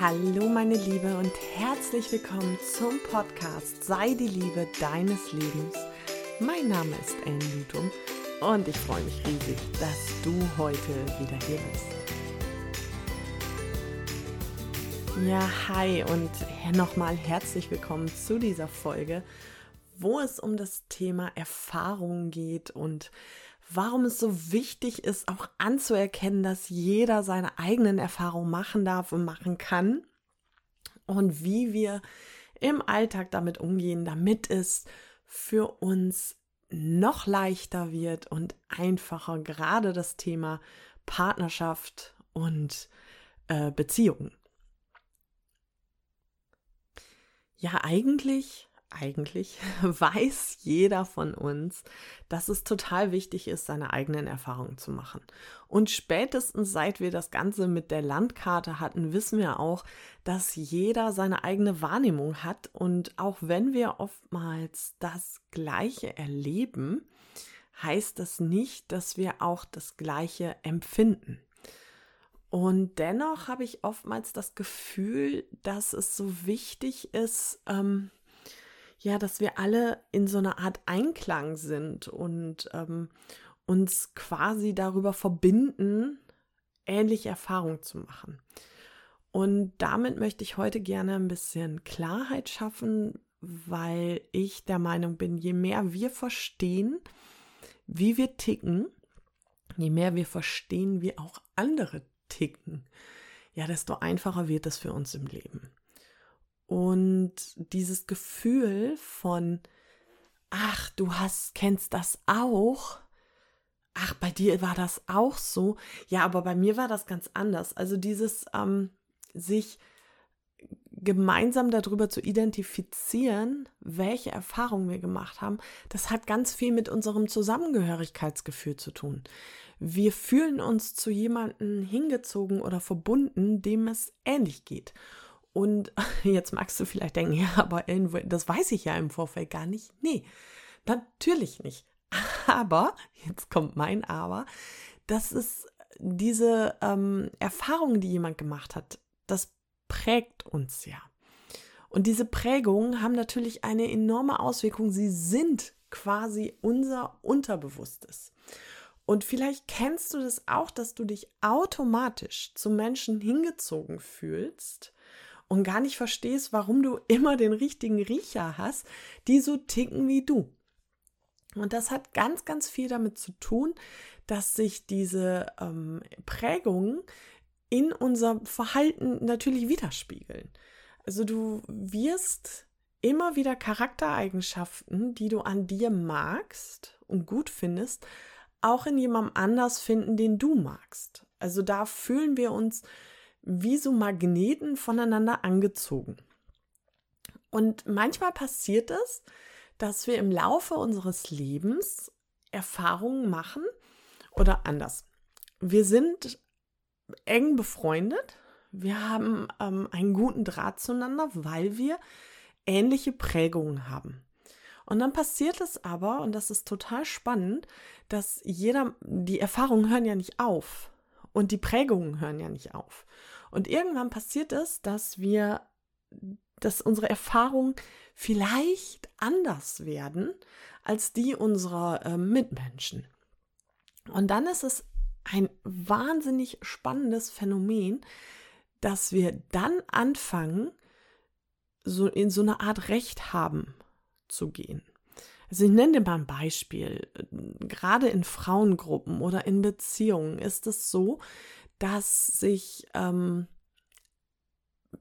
Hallo meine Liebe und herzlich willkommen zum Podcast Sei die Liebe deines Lebens. Mein Name ist Anne Lutum und ich freue mich riesig, dass du heute wieder hier bist. Ja, hi und nochmal herzlich willkommen zu dieser Folge, wo es um das Thema Erfahrung geht und warum es so wichtig ist, auch anzuerkennen, dass jeder seine eigenen Erfahrungen machen darf und machen kann und wie wir im Alltag damit umgehen, damit es für uns noch leichter wird und einfacher, gerade das Thema Partnerschaft und äh, Beziehungen. Ja, eigentlich eigentlich weiß jeder von uns, dass es total wichtig ist, seine eigenen Erfahrungen zu machen. Und spätestens seit wir das Ganze mit der Landkarte hatten, wissen wir auch, dass jeder seine eigene Wahrnehmung hat. Und auch wenn wir oftmals das Gleiche erleben, heißt das nicht, dass wir auch das Gleiche empfinden. Und dennoch habe ich oftmals das Gefühl, dass es so wichtig ist, ähm, ja, dass wir alle in so einer Art Einklang sind und ähm, uns quasi darüber verbinden, ähnliche Erfahrungen zu machen. Und damit möchte ich heute gerne ein bisschen Klarheit schaffen, weil ich der Meinung bin, je mehr wir verstehen, wie wir ticken, je mehr wir verstehen, wie auch andere ticken, ja, desto einfacher wird es für uns im Leben. Und dieses Gefühl von, ach, du hast, kennst das auch. Ach, bei dir war das auch so. Ja, aber bei mir war das ganz anders. Also dieses ähm, sich gemeinsam darüber zu identifizieren, welche Erfahrungen wir gemacht haben, das hat ganz viel mit unserem Zusammengehörigkeitsgefühl zu tun. Wir fühlen uns zu jemandem hingezogen oder verbunden, dem es ähnlich geht. Und jetzt magst du vielleicht denken, ja, aber das weiß ich ja im Vorfeld gar nicht. Nee, natürlich nicht. Aber, jetzt kommt mein Aber, das ist diese ähm, Erfahrung, die jemand gemacht hat, das prägt uns ja. Und diese Prägungen haben natürlich eine enorme Auswirkung. Sie sind quasi unser Unterbewusstes. Und vielleicht kennst du das auch, dass du dich automatisch zu Menschen hingezogen fühlst, und gar nicht verstehst, warum du immer den richtigen Riecher hast, die so ticken wie du. Und das hat ganz, ganz viel damit zu tun, dass sich diese ähm, Prägungen in unserem Verhalten natürlich widerspiegeln. Also du wirst immer wieder Charaktereigenschaften, die du an dir magst und gut findest, auch in jemandem anders finden, den du magst. Also da fühlen wir uns wie so Magneten voneinander angezogen. Und manchmal passiert es, dass wir im Laufe unseres Lebens Erfahrungen machen oder anders. Wir sind eng befreundet, wir haben ähm, einen guten Draht zueinander, weil wir ähnliche Prägungen haben. Und dann passiert es aber, und das ist total spannend, dass jeder, die Erfahrungen hören ja nicht auf und die Prägungen hören ja nicht auf. Und irgendwann passiert es, dass wir, dass unsere Erfahrungen vielleicht anders werden als die unserer äh, Mitmenschen. Und dann ist es ein wahnsinnig spannendes Phänomen, dass wir dann anfangen, so in so eine Art Recht haben zu gehen. Also ich nenne dir mal ein Beispiel. Gerade in Frauengruppen oder in Beziehungen ist es so, dass sich ähm,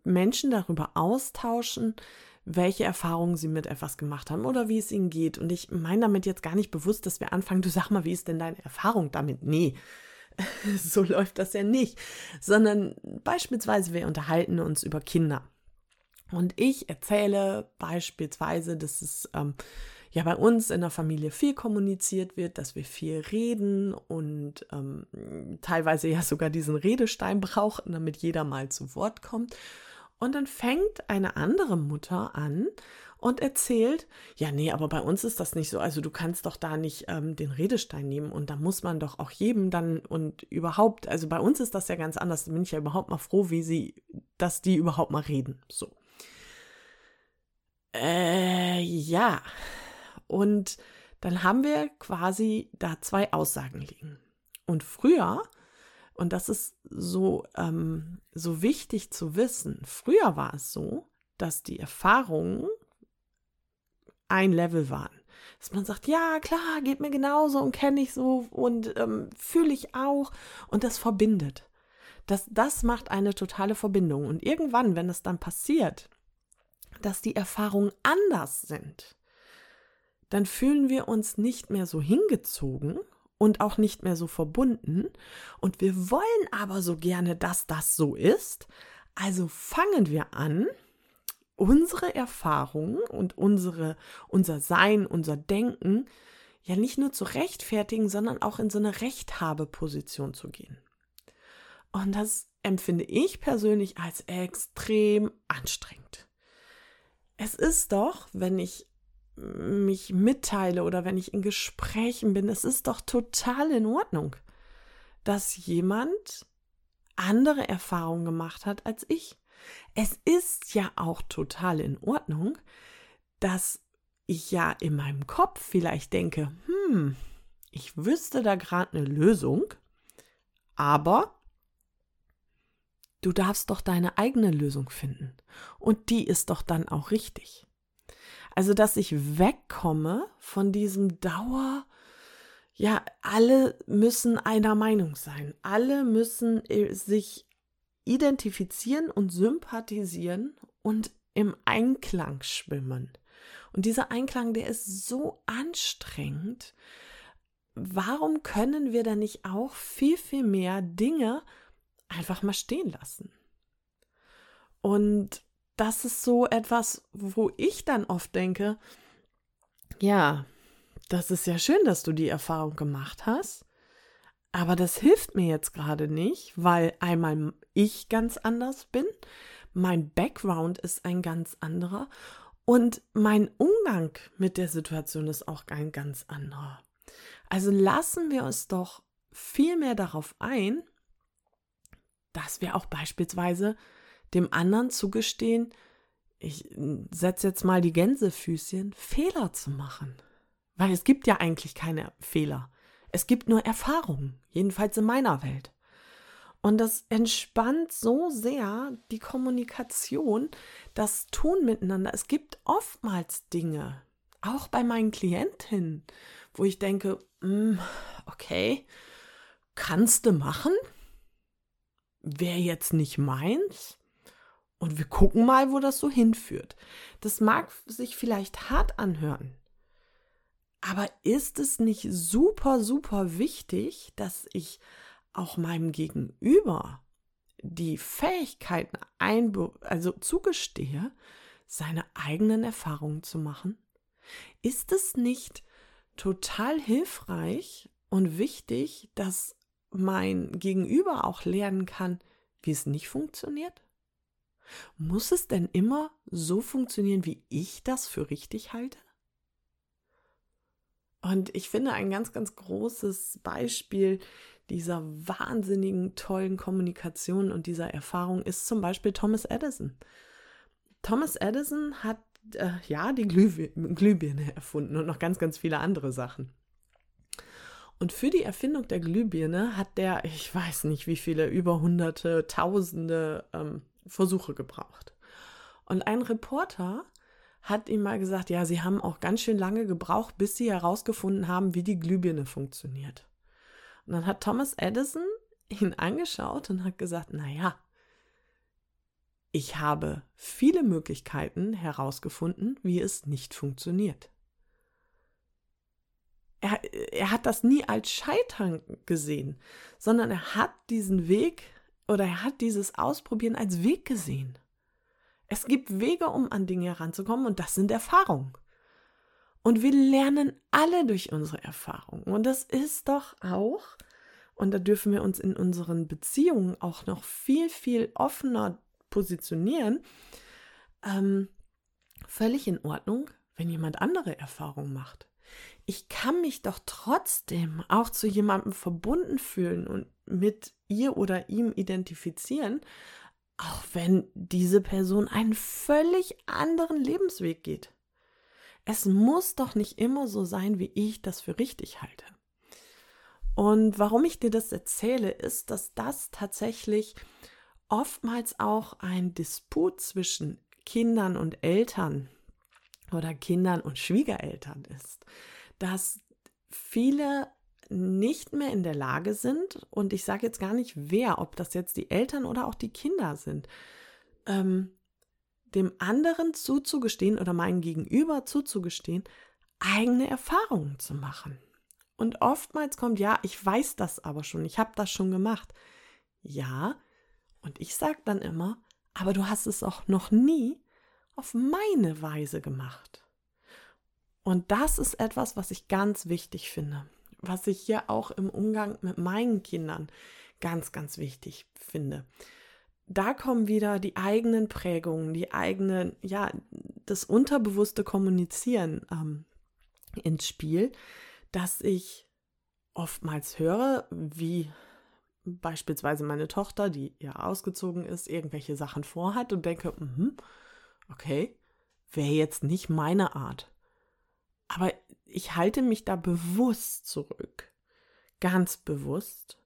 Menschen darüber austauschen, welche Erfahrungen sie mit etwas gemacht haben oder wie es ihnen geht. Und ich meine damit jetzt gar nicht bewusst, dass wir anfangen, du sag mal, wie ist denn deine Erfahrung damit? Nee, so läuft das ja nicht. Sondern beispielsweise, wir unterhalten uns über Kinder. Und ich erzähle beispielsweise, dass es ähm, ja bei uns in der Familie viel kommuniziert wird, dass wir viel reden und ähm, teilweise ja sogar diesen Redestein brauchen, damit jeder mal zu Wort kommt. Und dann fängt eine andere Mutter an und erzählt, ja, nee, aber bei uns ist das nicht so. Also du kannst doch da nicht ähm, den Redestein nehmen und da muss man doch auch jedem dann und überhaupt, also bei uns ist das ja ganz anders. Da bin ich ja überhaupt mal froh, wie sie dass die überhaupt mal reden. So. Äh, ja. Und dann haben wir quasi da zwei Aussagen liegen. Und früher, und das ist so, ähm, so wichtig zu wissen, früher war es so, dass die Erfahrungen ein Level waren. Dass man sagt, ja, klar, geht mir genauso und kenne ich so und ähm, fühle ich auch. Und das verbindet. Das, das macht eine totale Verbindung. Und irgendwann, wenn es dann passiert, dass die Erfahrungen anders sind, dann fühlen wir uns nicht mehr so hingezogen und auch nicht mehr so verbunden. Und wir wollen aber so gerne, dass das so ist. Also fangen wir an, unsere Erfahrungen und unsere, unser Sein, unser Denken ja nicht nur zu rechtfertigen, sondern auch in so eine Rechthabeposition zu gehen. Und das empfinde ich persönlich als extrem anstrengend. Es ist doch, wenn ich mich mitteile oder wenn ich in Gesprächen bin, es ist doch total in Ordnung, dass jemand andere Erfahrungen gemacht hat als ich. Es ist ja auch total in Ordnung, dass ich ja in meinem Kopf vielleicht denke, hm, ich wüsste da gerade eine Lösung, aber du darfst doch deine eigene Lösung finden. Und die ist doch dann auch richtig. Also, dass ich wegkomme von diesem Dauer, ja, alle müssen einer Meinung sein. Alle müssen äh, sich identifizieren und sympathisieren und im Einklang schwimmen. Und dieser Einklang, der ist so anstrengend. Warum können wir da nicht auch viel, viel mehr Dinge einfach mal stehen lassen? Und das ist so etwas, wo ich dann oft denke, ja, das ist ja schön, dass du die Erfahrung gemacht hast, aber das hilft mir jetzt gerade nicht, weil einmal ich ganz anders bin, mein Background ist ein ganz anderer und mein Umgang mit der Situation ist auch ein ganz anderer. Also lassen wir uns doch viel mehr darauf ein, dass wir auch beispielsweise dem anderen zugestehen, ich setze jetzt mal die Gänsefüßchen, Fehler zu machen. Weil es gibt ja eigentlich keine Fehler. Es gibt nur Erfahrungen, jedenfalls in meiner Welt. Und das entspannt so sehr die Kommunikation, das Tun miteinander. Es gibt oftmals Dinge, auch bei meinen Klientinnen, wo ich denke, mm, okay, kannst du machen? Wäre jetzt nicht meins? Und wir gucken mal, wo das so hinführt. Das mag sich vielleicht hart anhören. Aber ist es nicht super, super wichtig, dass ich auch meinem Gegenüber die Fähigkeiten einbe also zugestehe, seine eigenen Erfahrungen zu machen? Ist es nicht total hilfreich und wichtig, dass mein Gegenüber auch lernen kann, wie es nicht funktioniert? Muss es denn immer so funktionieren, wie ich das für richtig halte? Und ich finde ein ganz, ganz großes Beispiel dieser wahnsinnigen, tollen Kommunikation und dieser Erfahrung ist zum Beispiel Thomas Edison. Thomas Edison hat äh, ja die Glühbir Glühbirne erfunden und noch ganz, ganz viele andere Sachen. Und für die Erfindung der Glühbirne hat der, ich weiß nicht wie viele, über hunderte, tausende ähm, Versuche gebraucht. Und ein Reporter hat ihm mal gesagt, ja, sie haben auch ganz schön lange gebraucht, bis sie herausgefunden haben, wie die Glühbirne funktioniert. Und dann hat Thomas Edison ihn angeschaut und hat gesagt, naja, ich habe viele Möglichkeiten herausgefunden, wie es nicht funktioniert. Er, er hat das nie als Scheitern gesehen, sondern er hat diesen Weg oder er hat dieses Ausprobieren als Weg gesehen. Es gibt Wege, um an Dinge heranzukommen und das sind Erfahrungen. Und wir lernen alle durch unsere Erfahrungen. Und das ist doch auch, und da dürfen wir uns in unseren Beziehungen auch noch viel, viel offener positionieren, ähm, völlig in Ordnung, wenn jemand andere Erfahrungen macht. Ich kann mich doch trotzdem auch zu jemandem verbunden fühlen und mit ihr oder ihm identifizieren, Auch wenn diese Person einen völlig anderen Lebensweg geht. Es muss doch nicht immer so sein, wie ich das für richtig halte. Und warum ich dir das erzähle, ist, dass das tatsächlich oftmals auch ein Disput zwischen Kindern und Eltern oder Kindern und Schwiegereltern ist, dass viele nicht mehr in der Lage sind, und ich sage jetzt gar nicht wer, ob das jetzt die Eltern oder auch die Kinder sind, ähm, dem anderen zuzugestehen oder meinem Gegenüber zuzugestehen, eigene Erfahrungen zu machen. Und oftmals kommt, ja, ich weiß das aber schon, ich habe das schon gemacht. Ja, und ich sage dann immer, aber du hast es auch noch nie auf meine Weise gemacht. Und das ist etwas, was ich ganz wichtig finde, was ich hier auch im Umgang mit meinen Kindern ganz, ganz wichtig finde da kommen wieder die eigenen Prägungen, die eigenen, ja, das unterbewusste Kommunizieren ähm, ins Spiel, dass ich oftmals höre, wie beispielsweise meine Tochter, die ja ausgezogen ist, irgendwelche Sachen vorhat und denke, mh, okay, wäre jetzt nicht meine Art. Aber ich halte mich da bewusst zurück, ganz bewusst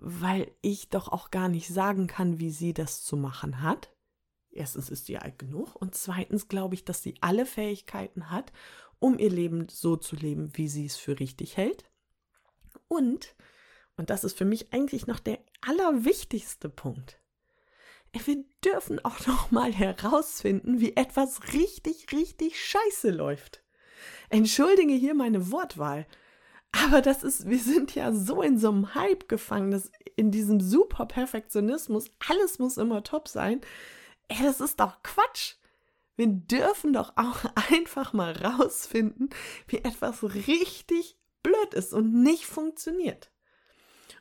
weil ich doch auch gar nicht sagen kann, wie sie das zu machen hat. Erstens ist sie alt genug und zweitens glaube ich, dass sie alle Fähigkeiten hat, um ihr Leben so zu leben, wie sie es für richtig hält. Und, und das ist für mich eigentlich noch der allerwichtigste Punkt, wir dürfen auch noch mal herausfinden, wie etwas richtig, richtig scheiße läuft. Entschuldige hier meine Wortwahl, aber das ist, wir sind ja so in so einem Hype gefangen, dass in diesem super Perfektionismus, alles muss immer top sein. Ey, das ist doch Quatsch. Wir dürfen doch auch einfach mal rausfinden, wie etwas richtig blöd ist und nicht funktioniert.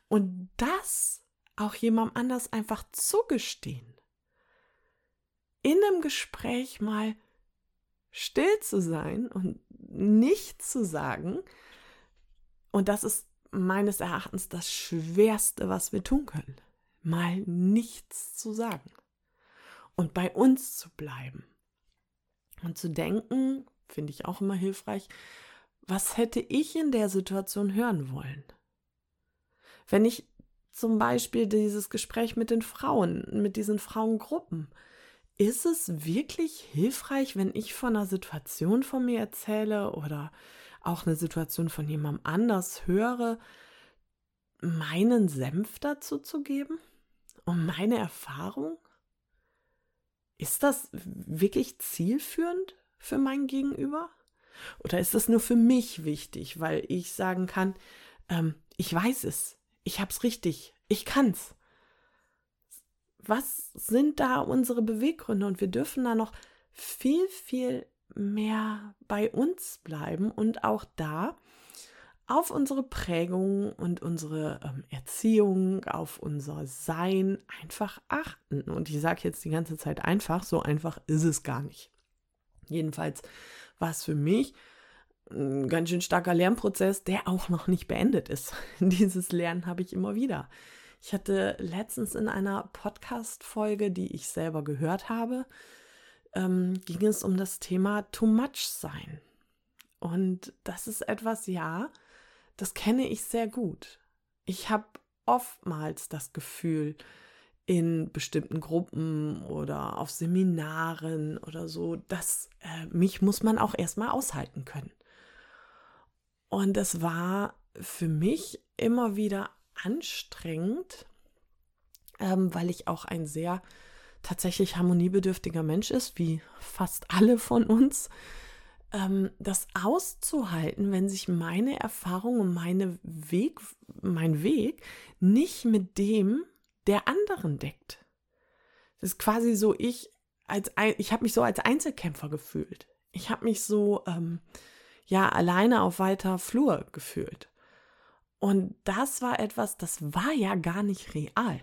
Und das auch jemandem anders einfach zugestehen. In einem Gespräch mal still zu sein und nichts zu sagen, und das ist meines Erachtens das Schwerste, was wir tun können. Mal nichts zu sagen und bei uns zu bleiben. Und zu denken, finde ich auch immer hilfreich, was hätte ich in der Situation hören wollen? Wenn ich zum Beispiel dieses Gespräch mit den Frauen, mit diesen Frauengruppen, ist es wirklich hilfreich, wenn ich von einer Situation von mir erzähle oder auch eine Situation von jemandem anders höre, meinen Senf dazu zu geben und meine Erfahrung? Ist das wirklich zielführend für mein Gegenüber? Oder ist das nur für mich wichtig, weil ich sagen kann, ähm, ich weiß es, ich hab's richtig, ich kann's. Was sind da unsere Beweggründe? Und wir dürfen da noch viel, viel mehr bei uns bleiben und auch da auf unsere Prägung und unsere ähm, Erziehung, auf unser Sein einfach achten. Und ich sage jetzt die ganze Zeit einfach, so einfach ist es gar nicht. Jedenfalls war es für mich ein ganz schön starker Lernprozess, der auch noch nicht beendet ist. Dieses Lernen habe ich immer wieder. Ich hatte letztens in einer Podcast-Folge, die ich selber gehört habe, ähm, ging es um das Thema Too Much Sein. Und das ist etwas, ja, das kenne ich sehr gut. Ich habe oftmals das Gefühl, in bestimmten Gruppen oder auf Seminaren oder so, dass äh, mich muss man auch erstmal aushalten können. Und es war für mich immer wieder anstrengend, ähm, weil ich auch ein sehr tatsächlich harmoniebedürftiger Mensch ist, wie fast alle von uns, ähm, das auszuhalten, wenn sich meine Erfahrung und meine Weg, mein Weg nicht mit dem der anderen deckt. Das ist quasi so, ich ich habe mich so als Einzelkämpfer gefühlt. Ich habe mich so ähm, ja alleine auf weiter Flur gefühlt. Und das war etwas, das war ja gar nicht real.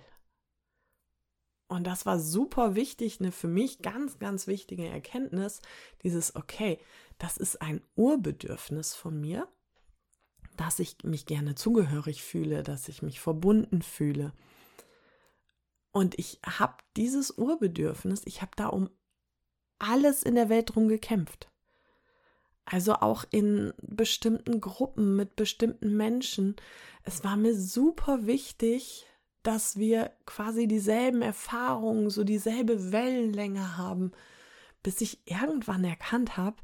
Und das war super wichtig, eine für mich ganz, ganz wichtige Erkenntnis, dieses, okay, das ist ein Urbedürfnis von mir, dass ich mich gerne zugehörig fühle, dass ich mich verbunden fühle. Und ich habe dieses Urbedürfnis, ich habe da um alles in der Welt drum gekämpft. Also auch in bestimmten Gruppen mit bestimmten Menschen. Es war mir super wichtig, dass wir quasi dieselben Erfahrungen, so dieselbe Wellenlänge haben, bis ich irgendwann erkannt habe,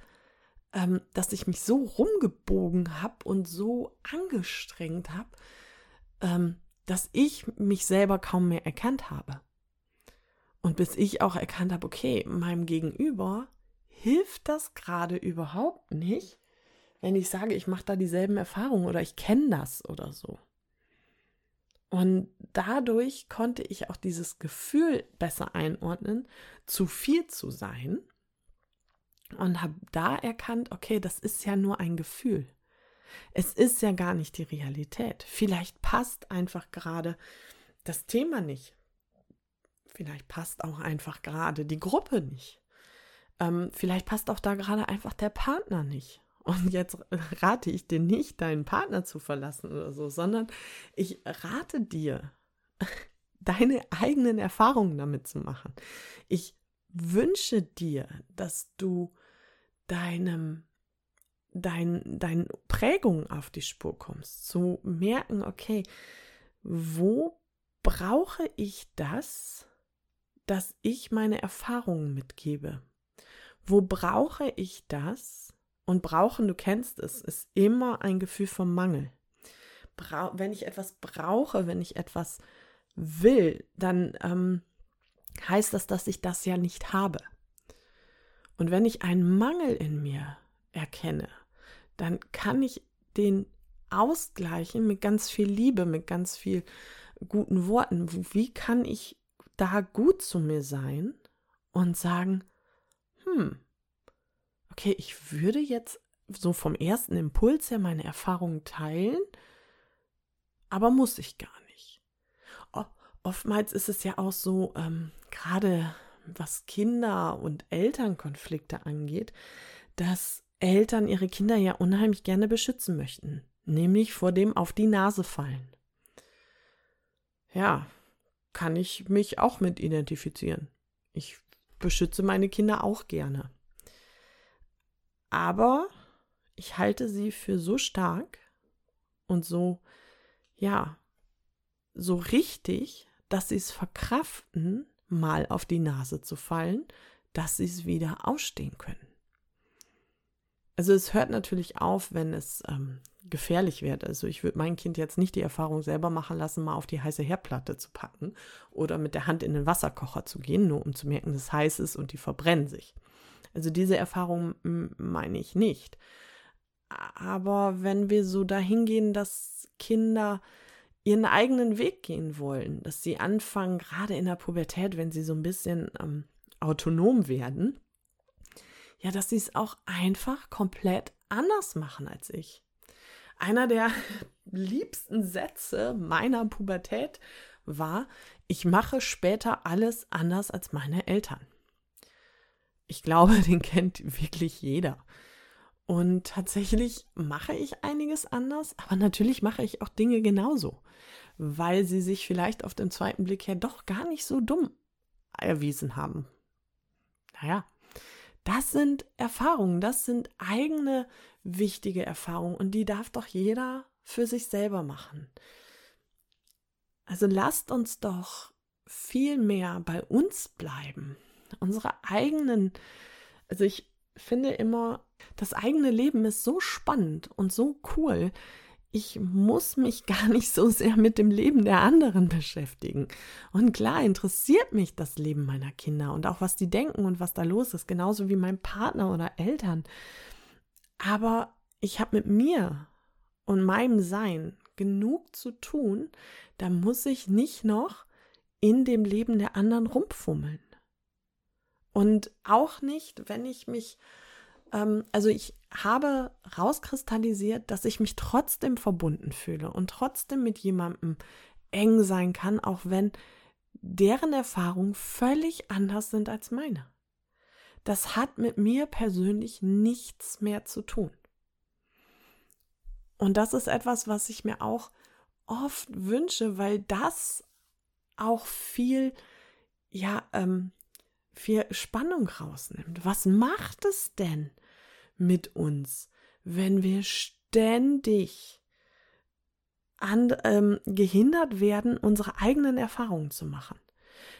ähm, dass ich mich so rumgebogen habe und so angestrengt habe, ähm, dass ich mich selber kaum mehr erkannt habe. Und bis ich auch erkannt habe, okay, meinem Gegenüber hilft das gerade überhaupt nicht, wenn ich sage, ich mache da dieselben Erfahrungen oder ich kenne das oder so. Und dadurch konnte ich auch dieses Gefühl besser einordnen, zu viel zu sein. Und habe da erkannt, okay, das ist ja nur ein Gefühl. Es ist ja gar nicht die Realität. Vielleicht passt einfach gerade das Thema nicht. Vielleicht passt auch einfach gerade die Gruppe nicht. Ähm, vielleicht passt auch da gerade einfach der Partner nicht. Und jetzt rate ich dir nicht, deinen Partner zu verlassen oder so, sondern ich rate dir, deine eigenen Erfahrungen damit zu machen. Ich wünsche dir, dass du deinem dein, deinen Prägungen auf die Spur kommst, zu merken, okay, wo brauche ich das, dass ich meine Erfahrungen mitgebe? Wo brauche ich das, und brauchen, du kennst es, ist immer ein Gefühl vom Mangel. Bra wenn ich etwas brauche, wenn ich etwas will, dann ähm, heißt das, dass ich das ja nicht habe. Und wenn ich einen Mangel in mir erkenne, dann kann ich den ausgleichen mit ganz viel Liebe, mit ganz viel guten Worten. Wie kann ich da gut zu mir sein und sagen, hm, okay, ich würde jetzt so vom ersten Impuls her meine Erfahrungen teilen, aber muss ich gar nicht. Oftmals ist es ja auch so, ähm, gerade was Kinder- und Elternkonflikte angeht, dass Eltern ihre Kinder ja unheimlich gerne beschützen möchten, nämlich vor dem auf die Nase fallen. Ja, kann ich mich auch mit identifizieren. Ich beschütze meine Kinder auch gerne. Aber ich halte sie für so stark und so, ja, so richtig, dass sie es verkraften, mal auf die Nase zu fallen, dass sie es wieder ausstehen können. Also es hört natürlich auf, wenn es ähm, gefährlich wird. Also ich würde mein Kind jetzt nicht die Erfahrung selber machen lassen, mal auf die heiße Herdplatte zu packen oder mit der Hand in den Wasserkocher zu gehen, nur um zu merken, dass es heiß ist und die verbrennen sich. Also diese Erfahrung meine ich nicht. Aber wenn wir so dahin gehen, dass Kinder ihren eigenen Weg gehen wollen, dass sie anfangen, gerade in der Pubertät, wenn sie so ein bisschen ähm, autonom werden, ja, dass sie es auch einfach komplett anders machen als ich. Einer der liebsten Sätze meiner Pubertät war, ich mache später alles anders als meine Eltern. Ich glaube, den kennt wirklich jeder. Und tatsächlich mache ich einiges anders, aber natürlich mache ich auch Dinge genauso, weil sie sich vielleicht auf den zweiten Blick her doch gar nicht so dumm erwiesen haben. Naja, das sind Erfahrungen, das sind eigene wichtige Erfahrungen und die darf doch jeder für sich selber machen. Also lasst uns doch viel mehr bei uns bleiben unsere eigenen, also ich finde immer, das eigene Leben ist so spannend und so cool. Ich muss mich gar nicht so sehr mit dem Leben der anderen beschäftigen. Und klar interessiert mich das Leben meiner Kinder und auch was die denken und was da los ist, genauso wie mein Partner oder Eltern. Aber ich habe mit mir und meinem Sein genug zu tun, da muss ich nicht noch in dem Leben der anderen rumfummeln. Und auch nicht, wenn ich mich, ähm, also ich habe rauskristallisiert, dass ich mich trotzdem verbunden fühle und trotzdem mit jemandem eng sein kann, auch wenn deren Erfahrungen völlig anders sind als meine. Das hat mit mir persönlich nichts mehr zu tun. Und das ist etwas, was ich mir auch oft wünsche, weil das auch viel, ja, ähm, viel Spannung rausnimmt. Was macht es denn mit uns, wenn wir ständig an, ähm, gehindert werden, unsere eigenen Erfahrungen zu machen?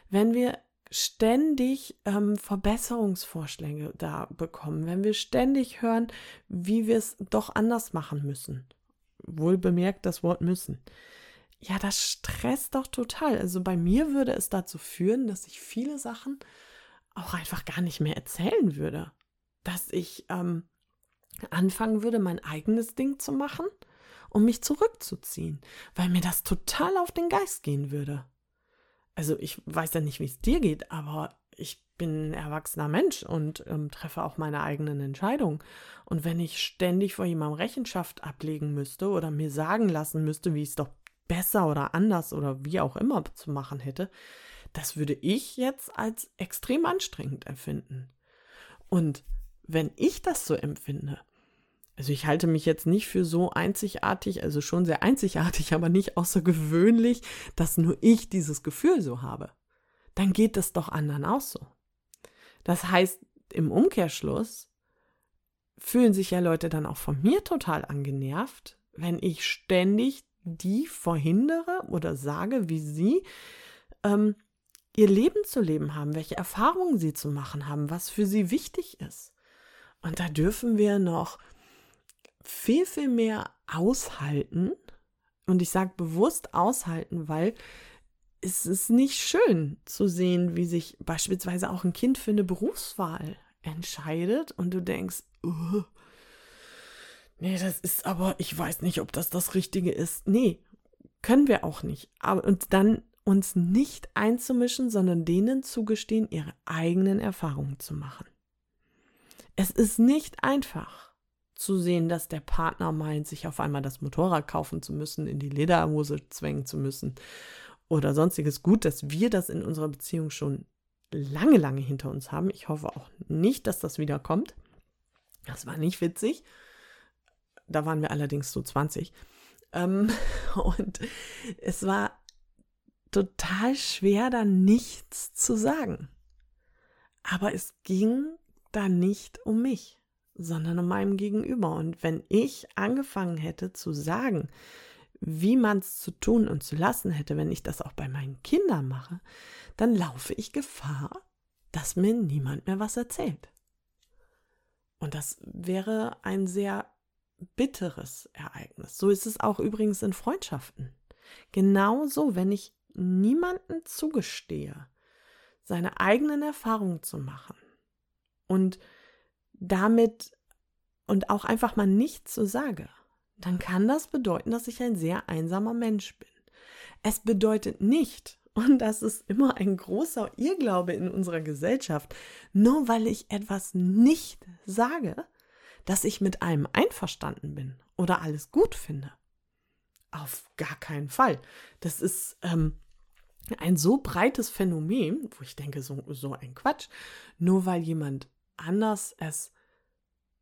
Wenn wir ständig ähm, Verbesserungsvorschläge da bekommen, wenn wir ständig hören, wie wir es doch anders machen müssen. Wohl bemerkt das Wort müssen. Ja, das stresst doch total. Also bei mir würde es dazu führen, dass ich viele Sachen auch einfach gar nicht mehr erzählen würde. Dass ich ähm, anfangen würde, mein eigenes Ding zu machen, um mich zurückzuziehen, weil mir das total auf den Geist gehen würde also ich weiß ja nicht, wie es dir geht, aber ich bin ein erwachsener Mensch und ähm, treffe auch meine eigenen Entscheidungen. Und wenn ich ständig vor jemandem Rechenschaft ablegen müsste oder mir sagen lassen müsste, wie es doch besser oder anders oder wie auch immer zu machen hätte, das würde ich jetzt als extrem anstrengend empfinden. Und wenn ich das so empfinde, also ich halte mich jetzt nicht für so einzigartig, also schon sehr einzigartig, aber nicht außergewöhnlich, dass nur ich dieses Gefühl so habe. Dann geht es doch anderen auch so. Das heißt, im Umkehrschluss fühlen sich ja Leute dann auch von mir total angenervt, wenn ich ständig die verhindere oder sage, wie sie ähm, ihr Leben zu leben haben, welche Erfahrungen sie zu machen haben, was für sie wichtig ist. Und da dürfen wir noch viel, viel mehr aushalten. Und ich sage bewusst aushalten, weil es ist nicht schön zu sehen, wie sich beispielsweise auch ein Kind für eine Berufswahl entscheidet und du denkst, uh, nee, das ist aber, ich weiß nicht, ob das das Richtige ist. Nee, können wir auch nicht. Aber und dann uns nicht einzumischen, sondern denen zugestehen, ihre eigenen Erfahrungen zu machen. Es ist nicht einfach zu sehen, dass der Partner meint, sich auf einmal das Motorrad kaufen zu müssen, in die Lederhose zwängen zu müssen oder sonstiges. Gut, dass wir das in unserer Beziehung schon lange, lange hinter uns haben. Ich hoffe auch nicht, dass das wieder kommt. Das war nicht witzig. Da waren wir allerdings so 20. Ähm, und es war total schwer, da nichts zu sagen. Aber es ging da nicht um mich sondern um meinem Gegenüber. Und wenn ich angefangen hätte zu sagen, wie man es zu tun und zu lassen hätte, wenn ich das auch bei meinen Kindern mache, dann laufe ich Gefahr, dass mir niemand mehr was erzählt. Und das wäre ein sehr bitteres Ereignis. So ist es auch übrigens in Freundschaften. Genauso, wenn ich niemanden zugestehe, seine eigenen Erfahrungen zu machen und damit und auch einfach mal nichts so sage, dann kann das bedeuten, dass ich ein sehr einsamer Mensch bin. Es bedeutet nicht, und das ist immer ein großer Irrglaube in unserer Gesellschaft, nur weil ich etwas nicht sage, dass ich mit allem einverstanden bin oder alles gut finde. Auf gar keinen Fall. Das ist ähm, ein so breites Phänomen, wo ich denke, so, so ein Quatsch. Nur weil jemand anders es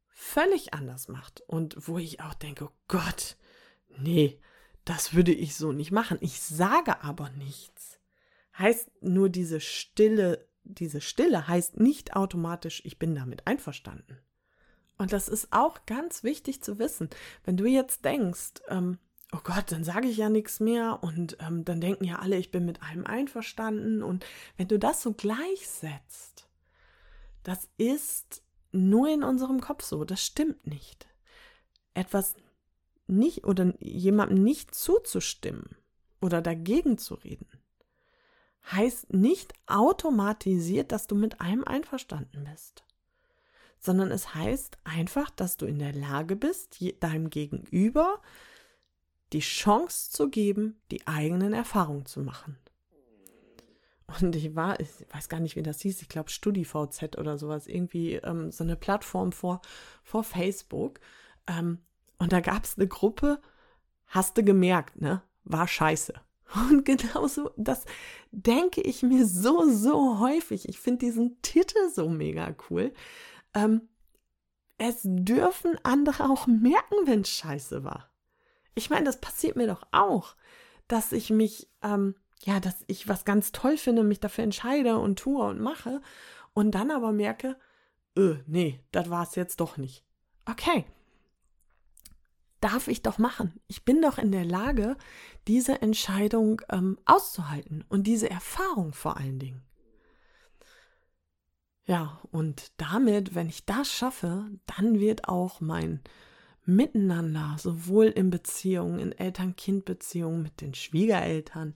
völlig anders macht und wo ich auch denke, oh Gott, nee, das würde ich so nicht machen. Ich sage aber nichts. Heißt nur diese Stille, diese Stille heißt nicht automatisch, ich bin damit einverstanden. Und das ist auch ganz wichtig zu wissen. Wenn du jetzt denkst, ähm, oh Gott, dann sage ich ja nichts mehr und ähm, dann denken ja alle, ich bin mit allem einverstanden. Und wenn du das so gleichsetzt, das ist nur in unserem Kopf so. Das stimmt nicht. Etwas nicht oder jemandem nicht zuzustimmen oder dagegen zu reden, heißt nicht automatisiert, dass du mit allem einverstanden bist, sondern es heißt einfach, dass du in der Lage bist, deinem Gegenüber die Chance zu geben, die eigenen Erfahrungen zu machen. Und ich war, ich weiß gar nicht, wie das hieß, ich glaube StudiVZ oder sowas, irgendwie ähm, so eine Plattform vor, vor Facebook. Ähm, und da gab es eine Gruppe, hast du gemerkt, ne? War scheiße. Und genauso, das denke ich mir so, so häufig. Ich finde diesen Titel so mega cool. Ähm, es dürfen andere auch merken, wenn es scheiße war. Ich meine, das passiert mir doch auch, dass ich mich ähm, ja, dass ich was ganz toll finde, mich dafür entscheide und tue und mache und dann aber merke, öh, nee, das war es jetzt doch nicht. Okay, darf ich doch machen. Ich bin doch in der Lage, diese Entscheidung ähm, auszuhalten und diese Erfahrung vor allen Dingen. Ja, und damit, wenn ich das schaffe, dann wird auch mein Miteinander, sowohl in Beziehungen, in Eltern-Kind-Beziehungen mit den Schwiegereltern,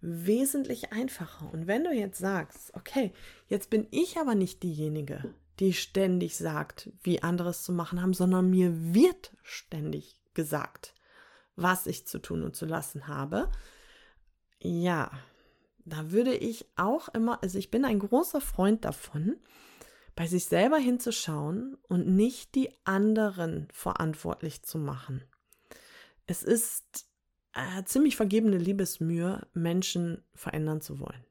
wesentlich einfacher. Und wenn du jetzt sagst, okay, jetzt bin ich aber nicht diejenige, die ständig sagt, wie andere es zu machen haben, sondern mir wird ständig gesagt, was ich zu tun und zu lassen habe. Ja, da würde ich auch immer, also ich bin ein großer Freund davon, bei sich selber hinzuschauen und nicht die anderen verantwortlich zu machen. Es ist äh, ziemlich vergebene Liebesmühe, Menschen verändern zu wollen.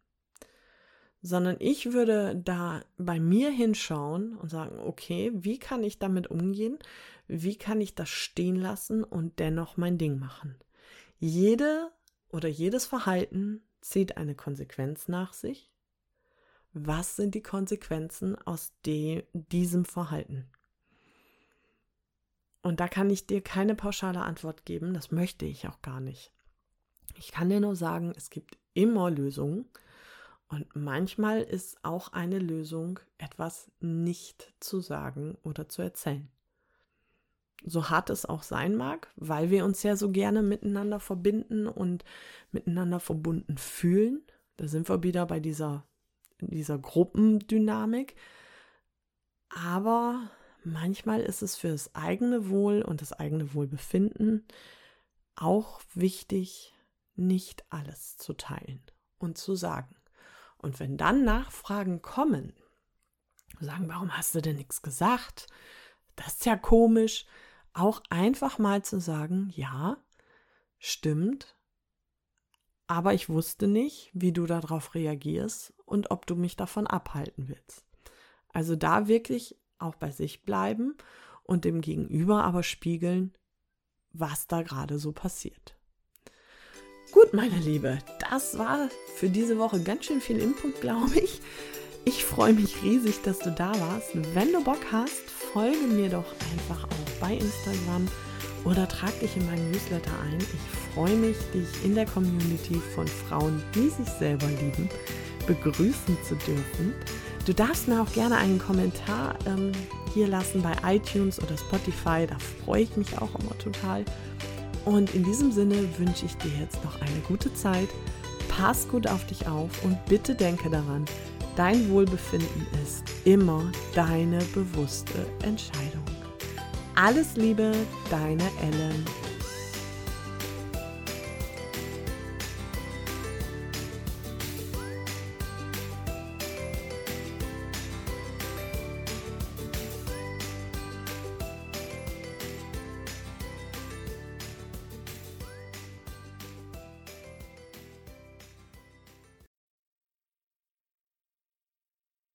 Sondern ich würde da bei mir hinschauen und sagen, okay, wie kann ich damit umgehen? Wie kann ich das stehen lassen und dennoch mein Ding machen? Jede oder jedes Verhalten zieht eine Konsequenz nach sich. Was sind die Konsequenzen aus de diesem Verhalten? Und da kann ich dir keine pauschale Antwort geben, das möchte ich auch gar nicht. Ich kann dir nur sagen, es gibt immer Lösungen und manchmal ist auch eine Lösung, etwas nicht zu sagen oder zu erzählen. So hart es auch sein mag, weil wir uns ja so gerne miteinander verbinden und miteinander verbunden fühlen. Da sind wir wieder bei dieser, dieser Gruppendynamik. Aber manchmal ist es für das eigene Wohl und das eigene Wohlbefinden auch wichtig, nicht alles zu teilen und zu sagen. Und wenn dann Nachfragen kommen, sagen, warum hast du denn nichts gesagt? Das ist ja komisch. Auch einfach mal zu sagen, ja, stimmt, aber ich wusste nicht, wie du darauf reagierst und ob du mich davon abhalten willst. Also da wirklich auch bei sich bleiben und dem Gegenüber aber spiegeln, was da gerade so passiert. Gut, meine Liebe, das war für diese Woche ganz schön viel Input, glaube ich. Ich freue mich riesig, dass du da warst. Wenn du Bock hast, folge mir doch einfach auch bei Instagram oder trag dich in meinen Newsletter ein. Ich freue mich, dich in der Community von Frauen, die sich selber lieben, begrüßen zu dürfen. Du darfst mir auch gerne einen Kommentar ähm, hier lassen bei iTunes oder Spotify. Da freue ich mich auch immer total. Und in diesem Sinne wünsche ich dir jetzt noch eine gute Zeit. Pass gut auf dich auf und bitte denke daran, dein Wohlbefinden ist immer deine bewusste Entscheidung. Alles Liebe, deine Ellen.